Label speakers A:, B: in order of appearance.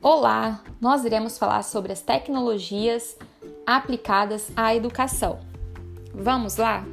A: Olá, nós iremos falar sobre as tecnologias aplicadas à educação. Vamos lá?